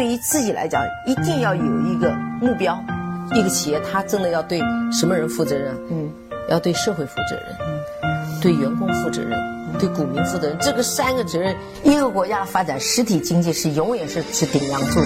对于自己来讲，一定要有一个目标。一个企业，它真的要对什么人负责任？嗯，要对社会负责任，嗯，对员工负责任，对股民负责任。这个三个责任，一个国家发展实体经济是永远是是顶梁柱。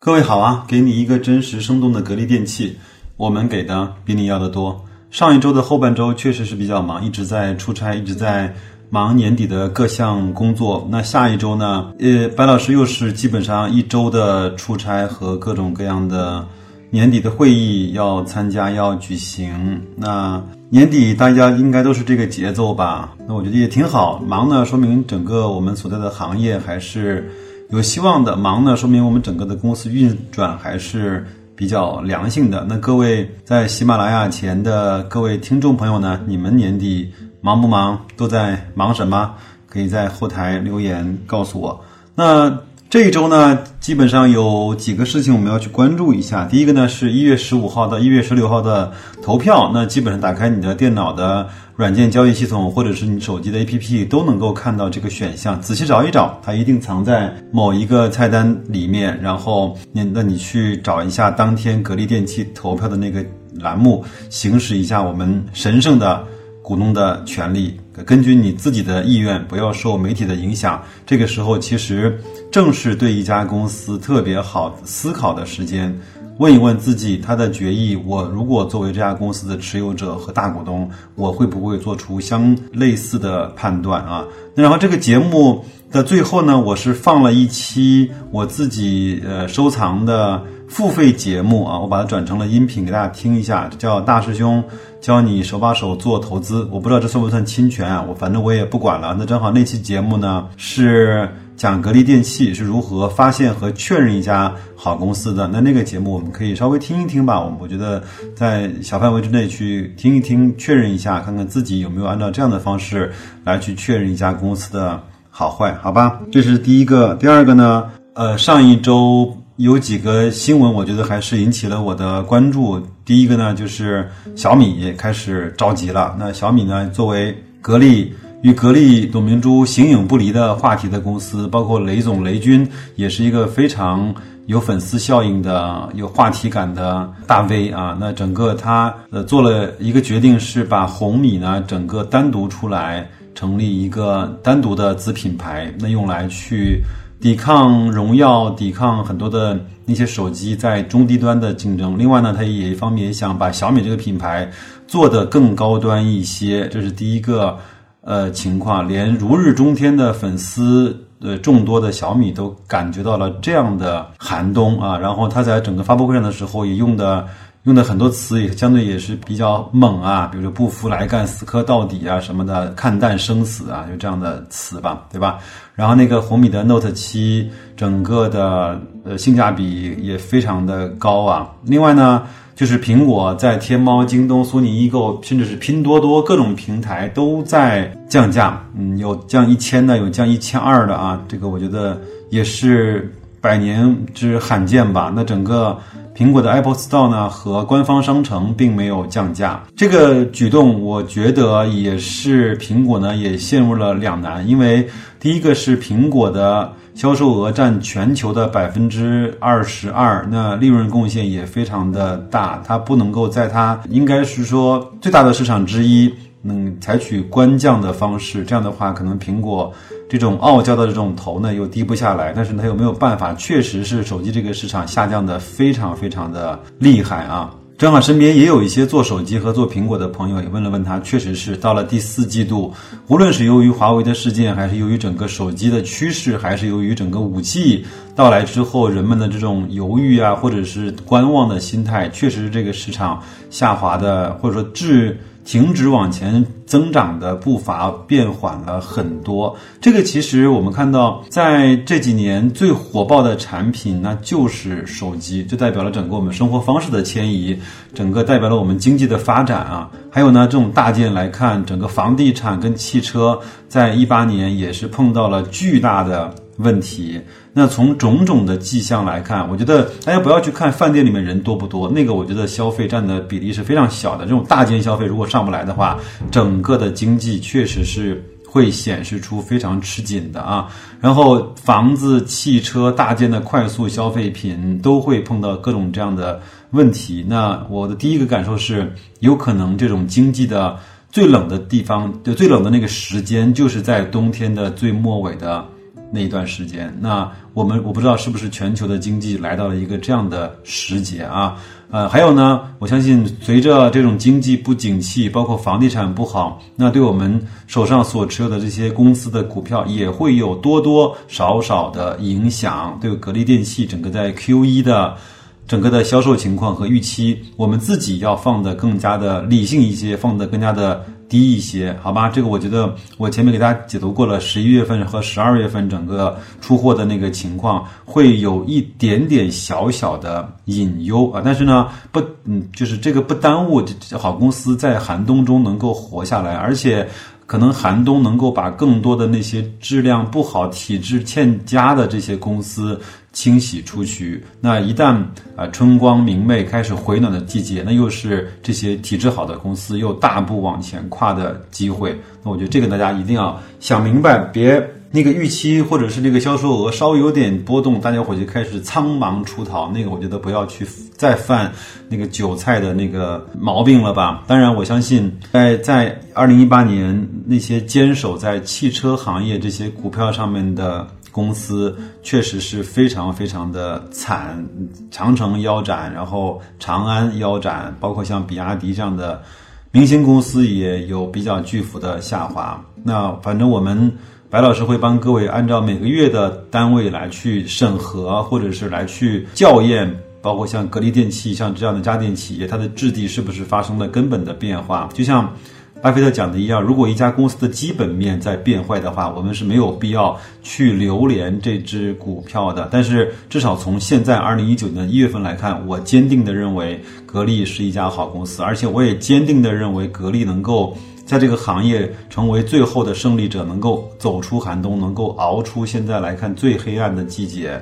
各位好啊，给你一个真实生动的格力电器，我们给的比你要的多。上一周的后半周确实是比较忙，一直在出差，一直在。忙年底的各项工作，那下一周呢？呃，白老师又是基本上一周的出差和各种各样的年底的会议要参加要举行。那年底大家应该都是这个节奏吧？那我觉得也挺好。忙呢，说明整个我们所在的行业还是有希望的；忙呢，说明我们整个的公司运转还是比较良性的。那各位在喜马拉雅前的各位听众朋友呢，你们年底？忙不忙？都在忙什么？可以在后台留言告诉我。那这一周呢，基本上有几个事情我们要去关注一下。第一个呢，是一月十五号到一月十六号的投票。那基本上打开你的电脑的软件交易系统，或者是你手机的 APP，都能够看到这个选项。仔细找一找，它一定藏在某一个菜单里面。然后你那你去找一下当天格力电器投票的那个栏目，行使一下我们神圣的。股东的权利，根据你自己的意愿，不要受媒体的影响。这个时候，其实正是对一家公司特别好思考的时间。问一问自己，他的决议，我如果作为这家公司的持有者和大股东，我会不会做出相类似的判断啊？那然后这个节目的最后呢，我是放了一期我自己呃收藏的付费节目啊，我把它转成了音频给大家听一下，叫大师兄。教你手把手做投资，我不知道这算不算侵权啊？我反正我也不管了。那正好那期节目呢是讲格力电器是如何发现和确认一家好公司的。那那个节目我们可以稍微听一听吧。我我觉得在小范围之内去听一听，确认一下，看看自己有没有按照这样的方式来去确认一家公司的好坏，好吧？这是第一个。第二个呢？呃，上一周。有几个新闻，我觉得还是引起了我的关注。第一个呢，就是小米开始着急了。那小米呢，作为格力与格力董明珠形影不离的话题的公司，包括雷总雷军也是一个非常有粉丝效应的、有话题感的大 V 啊。那整个他呃做了一个决定，是把红米呢整个单独出来，成立一个单独的子品牌，那用来去。抵抗荣耀，抵抗很多的那些手机在中低端的竞争。另外呢，它也一方面也想把小米这个品牌做得更高端一些，这是第一个呃情况。连如日中天的粉丝呃众多的小米都感觉到了这样的寒冬啊。然后他在整个发布会上的时候也用的。用的很多词也相对也是比较猛啊，比如说不服来干、死磕到底啊什么的，看淡生死啊，就这样的词吧，对吧？然后那个红米的 Note 七，整个的呃性价比也非常的高啊。另外呢，就是苹果在天猫、京东、苏宁易购，甚至是拼多多各种平台都在降价，嗯，有降一千的，有降一千二的啊，这个我觉得也是百年之罕见吧。那整个。苹果的 Apple Store 呢和官方商城并没有降价，这个举动我觉得也是苹果呢也陷入了两难，因为第一个是苹果的销售额占全球的百分之二十二，那利润贡献也非常的大，它不能够在它应该是说最大的市场之一。嗯，采取官降的方式，这样的话，可能苹果这种傲娇的这种头呢又低不下来，但是它又没有办法，确实是手机这个市场下降的非常非常的厉害啊。正好身边也有一些做手机和做苹果的朋友，也问了问他，确实是到了第四季度，无论是由于华为的事件，还是由于整个手机的趋势，还是由于整个五 G 到来之后人们的这种犹豫啊，或者是观望的心态，确实这个市场下滑的，或者说至。停止往前增长的步伐变缓了很多。这个其实我们看到，在这几年最火爆的产品，那就是手机，就代表了整个我们生活方式的迁移，整个代表了我们经济的发展啊。还有呢，这种大件来看，整个房地产跟汽车，在一八年也是碰到了巨大的。问题，那从种种的迹象来看，我觉得大家不要去看饭店里面人多不多，那个我觉得消费占的比例是非常小的。这种大件消费如果上不来的话，整个的经济确实是会显示出非常吃紧的啊。然后房子、汽车、大件的快速消费品都会碰到各种这样的问题。那我的第一个感受是，有可能这种经济的最冷的地方，就最冷的那个时间，就是在冬天的最末尾的那一段时间。那我们我不知道是不是全球的经济来到了一个这样的时节啊。呃，还有呢，我相信随着这种经济不景气，包括房地产不好，那对我们手上所持有的这些公司的股票也会有多多少少的影响。对格力电器整个在 Q 一的整个的销售情况和预期，我们自己要放的更加的理性一些，放的更加的。低一些，好吧，这个我觉得我前面给大家解读过了，十一月份和十二月份整个出货的那个情况会有一点点小小的隐忧啊，但是呢，不，嗯，就是这个不耽误好公司在寒冬中能够活下来，而且。可能寒冬能够把更多的那些质量不好、体质欠佳的这些公司清洗出去。那一旦啊春光明媚、开始回暖的季节，那又是这些体质好的公司又大步往前跨的机会。那我觉得这个大家一定要想明白，别。那个预期或者是那个销售额稍微有点波动，大家伙就开始苍忙出逃。那个我觉得不要去再犯那个韭菜的那个毛病了吧。当然，我相信在在二零一八年那些坚守在汽车行业这些股票上面的公司，确实是非常非常的惨，长城腰斩，然后长安腰斩，包括像比亚迪这样的明星公司也有比较巨幅的下滑。那反正我们。白老师会帮各位按照每个月的单位来去审核，或者是来去校验，包括像格力电器像这样的家电企业，它的质地是不是发生了根本的变化？就像巴菲特讲的一样，如果一家公司的基本面在变坏的话，我们是没有必要去留连这只股票的。但是至少从现在二零一九年一月份来看，我坚定的认为格力是一家好公司，而且我也坚定的认为格力能够。在这个行业成为最后的胜利者，能够走出寒冬，能够熬出现在来看最黑暗的季节，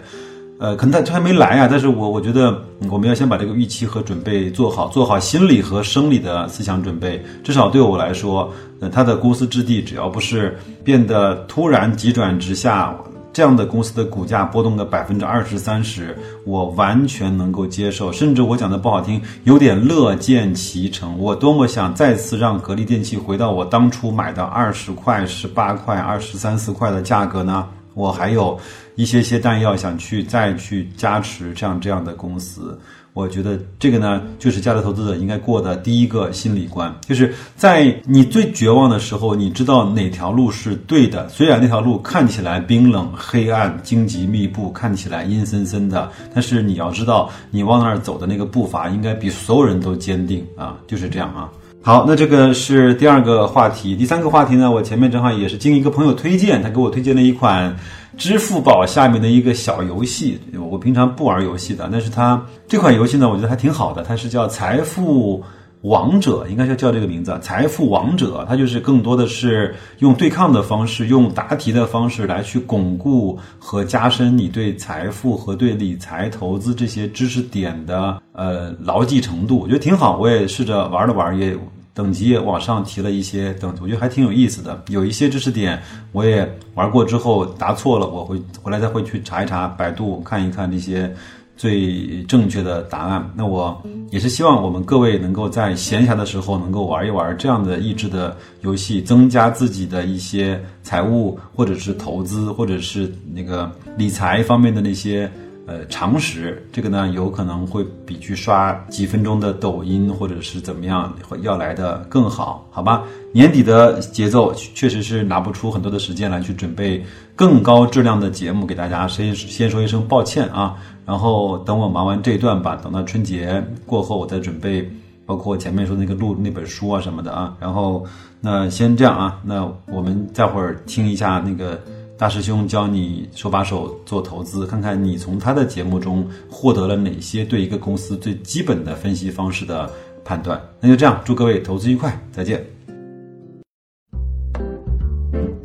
呃，可能他他还没来啊，但是我我觉得我们要先把这个预期和准备做好，做好心理和生理的思想准备。至少对我来说，呃，他的公司质地只要不是变得突然急转直下。这样的公司的股价波动个百分之二十三十，我完全能够接受，甚至我讲的不好听，有点乐见其成。我多么想再次让格力电器回到我当初买的二十块、十八块、二十三四块的价格呢？我还有一些些弹药想去再去加持这样这样的公司。我觉得这个呢，就是价值投资者应该过的第一个心理关，就是在你最绝望的时候，你知道哪条路是对的。虽然那条路看起来冰冷、黑暗、荆棘密布，看起来阴森森的，但是你要知道，你往那儿走的那个步伐应该比所有人都坚定啊！就是这样啊。好，那这个是第二个话题，第三个话题呢，我前面正好也是经一个朋友推荐，他给我推荐了一款。支付宝下面的一个小游戏，我平常不玩游戏的，但是它这款游戏呢，我觉得还挺好的。它是叫《财富王者》，应该是叫这个名字，《财富王者》。它就是更多的是用对抗的方式，用答题的方式来去巩固和加深你对财富和对理财投资这些知识点的呃牢记程度。我觉得挺好，我也试着玩了玩，也。等级也往上提了一些，等我觉得还挺有意思的。有一些知识点我也玩过之后答错了，我会回来再会去查一查百度看一看这些最正确的答案。那我也是希望我们各位能够在闲暇的时候能够玩一玩这样的益智的游戏，增加自己的一些财务或者是投资或者是那个理财方面的那些。呃，常识这个呢，有可能会比去刷几分钟的抖音或者是怎么样会要来的更好，好吧？年底的节奏确实是拿不出很多的时间来去准备更高质量的节目给大家，先先说一声抱歉啊。然后等我忙完这一段吧，等到春节过后我再准备，包括前面说那个录那本书啊什么的啊。然后那先这样啊，那我们待会儿听一下那个。大师兄教你手把手做投资，看看你从他的节目中获得了哪些对一个公司最基本的分析方式的判断。那就这样，祝各位投资愉快，再见。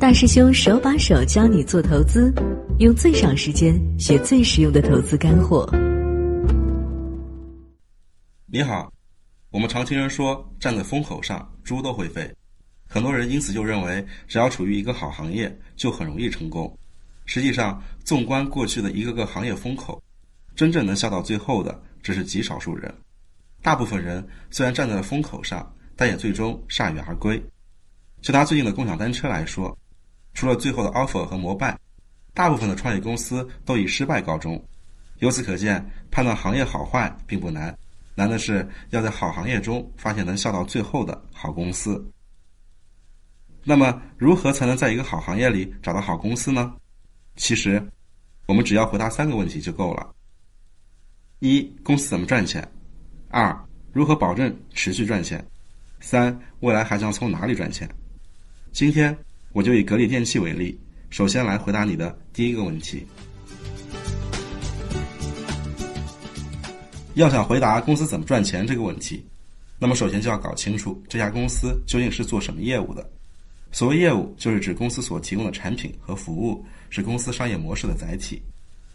大师兄手把手教你做投资，用最少时间学最实用的投资干货。你好，我们常听人说站在风口上，猪都会飞。很多人因此就认为，只要处于一个好行业，就很容易成功。实际上，纵观过去的一个个行业风口，真正能笑到最后的，只是极少数人。大部分人虽然站在了风口上，但也最终铩羽而归。就拿最近的共享单车来说，除了最后的 offer 和摩拜，大部分的创业公司都以失败告终。由此可见，判断行业好坏并不难，难的是要在好行业中发现能笑到最后的好公司。那么，如何才能在一个好行业里找到好公司呢？其实，我们只要回答三个问题就够了：一、公司怎么赚钱；二、如何保证持续赚钱；三、未来还将从哪里赚钱？今天我就以格力电器为例，首先来回答你的第一个问题。要想回答公司怎么赚钱这个问题，那么首先就要搞清楚这家公司究竟是做什么业务的。所谓业务，就是指公司所提供的产品和服务是公司商业模式的载体。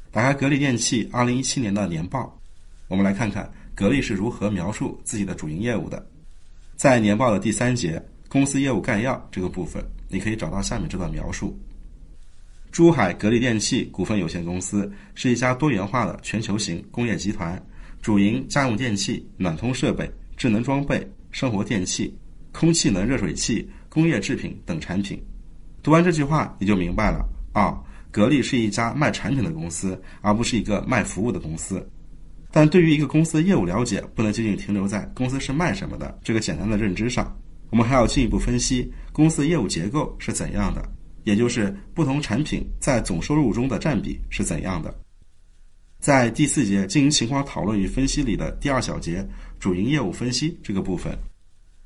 打开格力电器二零一七年的年报，我们来看看格力是如何描述自己的主营业务的。在年报的第三节“公司业务概要”这个部分，你可以找到下面这段描述：珠海格力电器股份有限公司是一家多元化的全球型工业集团，主营家用电器、暖通设备、智能装备、生活电器、空气能热水器。工业制品等产品，读完这句话你就明白了啊！格力是一家卖产品的公司，而不是一个卖服务的公司。但对于一个公司的业务了解，不能仅仅停留在公司是卖什么的这个简单的认知上，我们还要进一步分析公司业务结构是怎样的，也就是不同产品在总收入中的占比是怎样的。在第四节经营情况讨论与分析里的第二小节主营业务分析这个部分，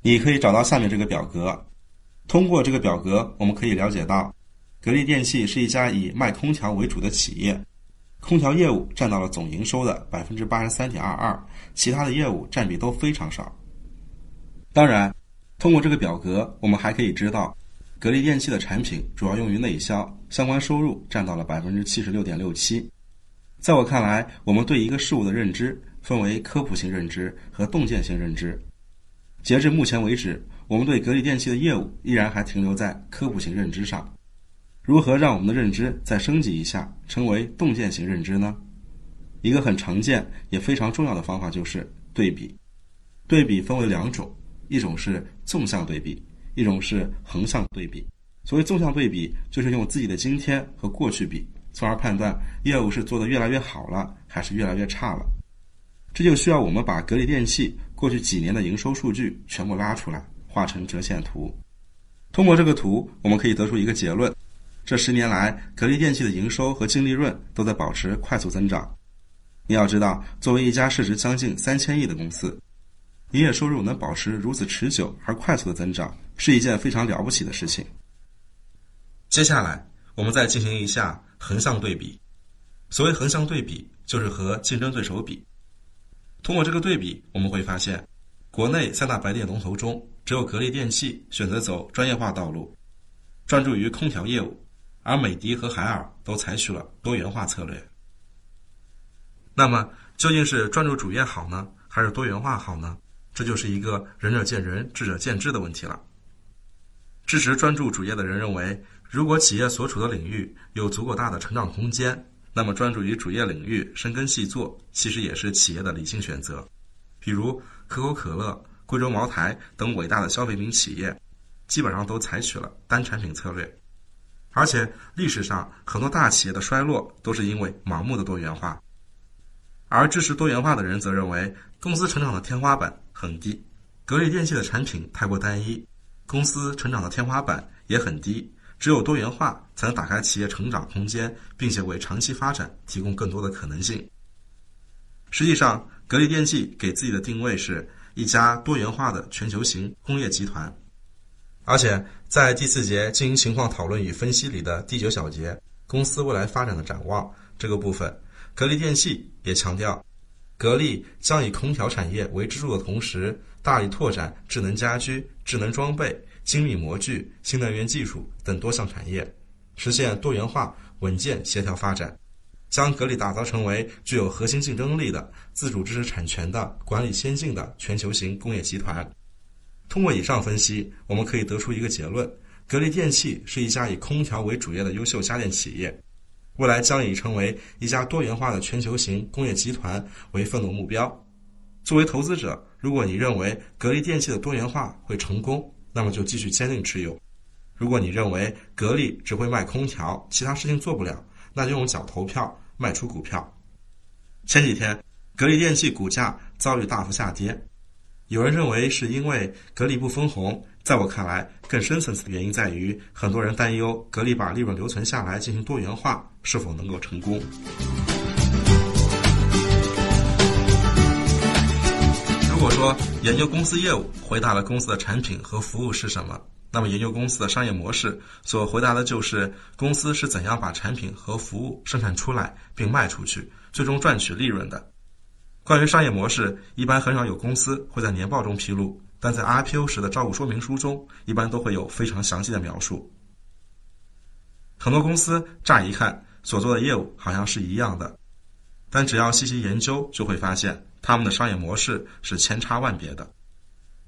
你可以找到下面这个表格。通过这个表格，我们可以了解到，格力电器是一家以卖空调为主的企业，空调业务占到了总营收的百分之八十三点二二，其他的业务占比都非常少。当然，通过这个表格，我们还可以知道，格力电器的产品主要用于内销，相关收入占到了百分之七十六点六七。在我看来，我们对一个事物的认知分为科普性认知和洞见性认知。截至目前为止。我们对格力电器的业务依然还停留在科普型认知上，如何让我们的认知再升级一下，成为洞见型认知呢？一个很常见也非常重要的方法就是对比。对比分为两种，一种是纵向对比，一种是横向对比。所谓纵向对比，就是用自己的今天和过去比，从而判断业务是做得越来越好了，还是越来越差了。这就需要我们把格力电器过去几年的营收数据全部拉出来。画成折线图，通过这个图，我们可以得出一个结论：这十年来，格力电器的营收和净利润都在保持快速增长。你要知道，作为一家市值将近三千亿的公司，营业收入能保持如此持久而快速的增长，是一件非常了不起的事情。接下来，我们再进行一下横向对比。所谓横向对比，就是和竞争对手比。通过这个对比，我们会发现，国内三大白电龙头中，只有格力电器选择走专业化道路，专注于空调业务，而美的和海尔都采取了多元化策略。那么，究竟是专注主业好呢，还是多元化好呢？这就是一个仁者见仁，智者见智的问题了。支持专注主业的人认为，如果企业所处的领域有足够大的成长空间，那么专注于主业领域深耕细作，其实也是企业的理性选择。比如可口可乐。贵州茅台等伟大的消费品企业，基本上都采取了单产品策略，而且历史上很多大企业的衰落都是因为盲目的多元化。而支持多元化的人则认为，公司成长的天花板很低，格力电器的产品太过单一，公司成长的天花板也很低，只有多元化才能打开企业成长空间，并且为长期发展提供更多的可能性。实际上，格力电器给自己的定位是。一家多元化的全球型工业集团，而且在第四节经营情况讨论与分析里的第九小节“公司未来发展的展望”这个部分，格力电器也强调，格力将以空调产业为支柱的同时，大力拓展智能家居、智能装备、精密模具、新能源技术等多项产业，实现多元化、稳健、协调发展。将格力打造成为具有核心竞争力的、自主知识产权的、管理先进的全球型工业集团。通过以上分析，我们可以得出一个结论：格力电器是一家以空调为主业的优秀家电企业，未来将以成为一家多元化的全球型工业集团为奋斗目标。作为投资者，如果你认为格力电器的多元化会成功，那么就继续坚定持有；如果你认为格力只会卖空调，其他事情做不了，那就用脚投票卖出股票。前几天，格力电器股价遭遇大幅下跌。有人认为是因为格力不分红，在我看来，更深层次的原因在于很多人担忧格力把利润留存下来进行多元化是否能够成功。如果说研究公司业务回答了公司的产品和服务是什么，那么研究公司的商业模式所回答的就是公司是怎样把产品和服务生产出来并卖出去，最终赚取利润的。关于商业模式，一般很少有公司会在年报中披露，但在 IPO 时的招股说明书中，一般都会有非常详细的描述。很多公司乍一看所做的业务好像是一样的，但只要细细研究，就会发现他们的商业模式是千差万别的。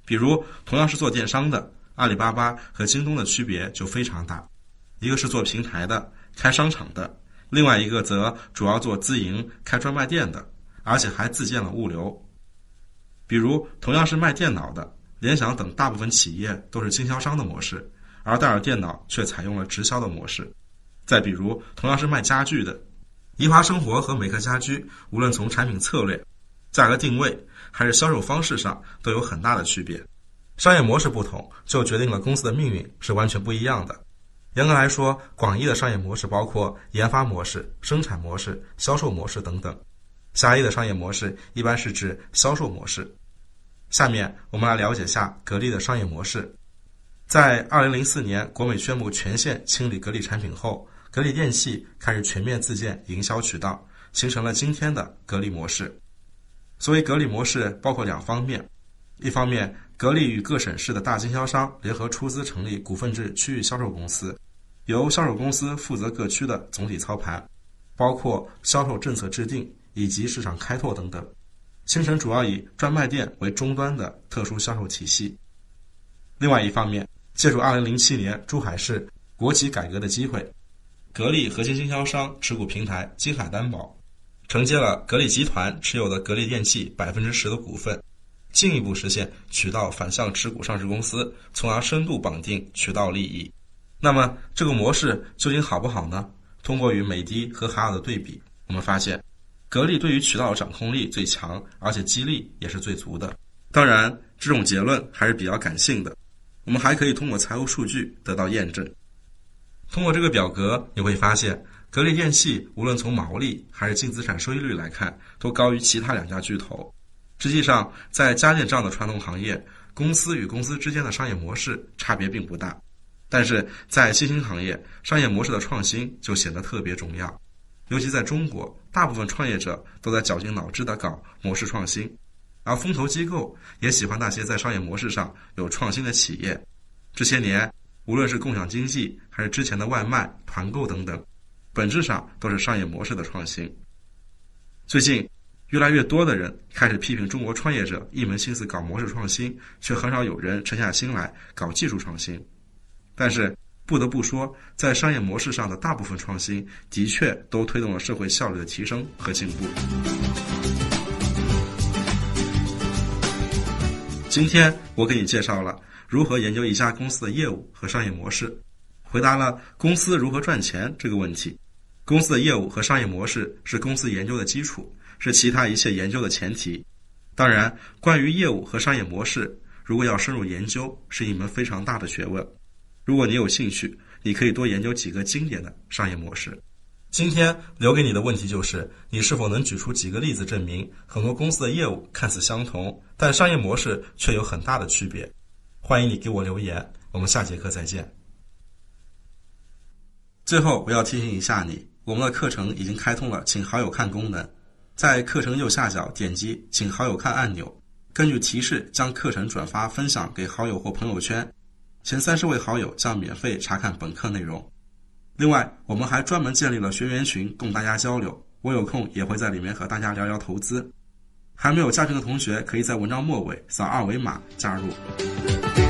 比如，同样是做电商的，阿里巴巴和京东的区别就非常大，一个是做平台的，开商场的；另外一个则主要做自营，开专卖店的。而且还自建了物流，比如同样是卖电脑的，联想等大部分企业都是经销商的模式，而戴尔电脑却采用了直销的模式。再比如同样是卖家具的，宜华生活和美克家居，无论从产品策略、价格定位还是销售方式上都有很大的区别。商业模式不同，就决定了公司的命运是完全不一样的。严格来说，广义的商业模式包括研发模式、生产模式、销售模式等等。狭义的商业模式一般是指销售模式。下面我们来了解下格力的商业模式。在二零零四年，国美宣布全线清理格力产品后，格力电器开始全面自建营销渠道，形成了今天的格力模式。所谓格力模式，包括两方面：一方面，格力与各省市的大经销商联合出资成立股份制区域销售公司，由销售公司负责各区的总体操盘，包括销售政策制定。以及市场开拓等等，形成主要以专卖店为终端的特殊销售体系。另外一方面，借助2007年珠海市国企改革的机会，格力核心经销商持股平台金海担保承接了格力集团持有的格力电器百分之十的股份，进一步实现渠道反向持股上市公司，从而深度绑定渠道利益。那么这个模式究竟好不好呢？通过与美的和海尔的对比，我们发现。格力对于渠道掌控力最强，而且激励也是最足的。当然，这种结论还是比较感性的。我们还可以通过财务数据得到验证。通过这个表格，你会发现，格力电器无论从毛利还是净资产收益率来看，都高于其他两家巨头。实际上，在家电这样的传统行业，公司与公司之间的商业模式差别并不大。但是在新兴行业，商业模式的创新就显得特别重要。尤其在中国，大部分创业者都在绞尽脑汁地搞模式创新，而风投机构也喜欢那些在商业模式上有创新的企业。这些年，无论是共享经济，还是之前的外卖、团购等等，本质上都是商业模式的创新。最近，越来越多的人开始批评中国创业者一门心思搞模式创新，却很少有人沉下心来搞技术创新。但是，不得不说，在商业模式上的大部分创新，的确都推动了社会效率的提升和进步。今天我给你介绍了如何研究一家公司的业务和商业模式，回答了公司如何赚钱这个问题。公司的业务和商业模式是公司研究的基础，是其他一切研究的前提。当然，关于业务和商业模式，如果要深入研究，是一门非常大的学问。如果你有兴趣，你可以多研究几个经典的商业模式。今天留给你的问题就是：你是否能举出几个例子，证明很多公司的业务看似相同，但商业模式却有很大的区别？欢迎你给我留言。我们下节课再见。最后，我要提醒一下你，我们的课程已经开通了请好友看功能，在课程右下角点击请好友看按钮，根据提示将课程转发分享给好友或朋友圈。前三十位好友将免费查看本课内容。另外，我们还专门建立了学员群，供大家交流。我有空也会在里面和大家聊聊投资。还没有加群的同学，可以在文章末尾扫二维码加入。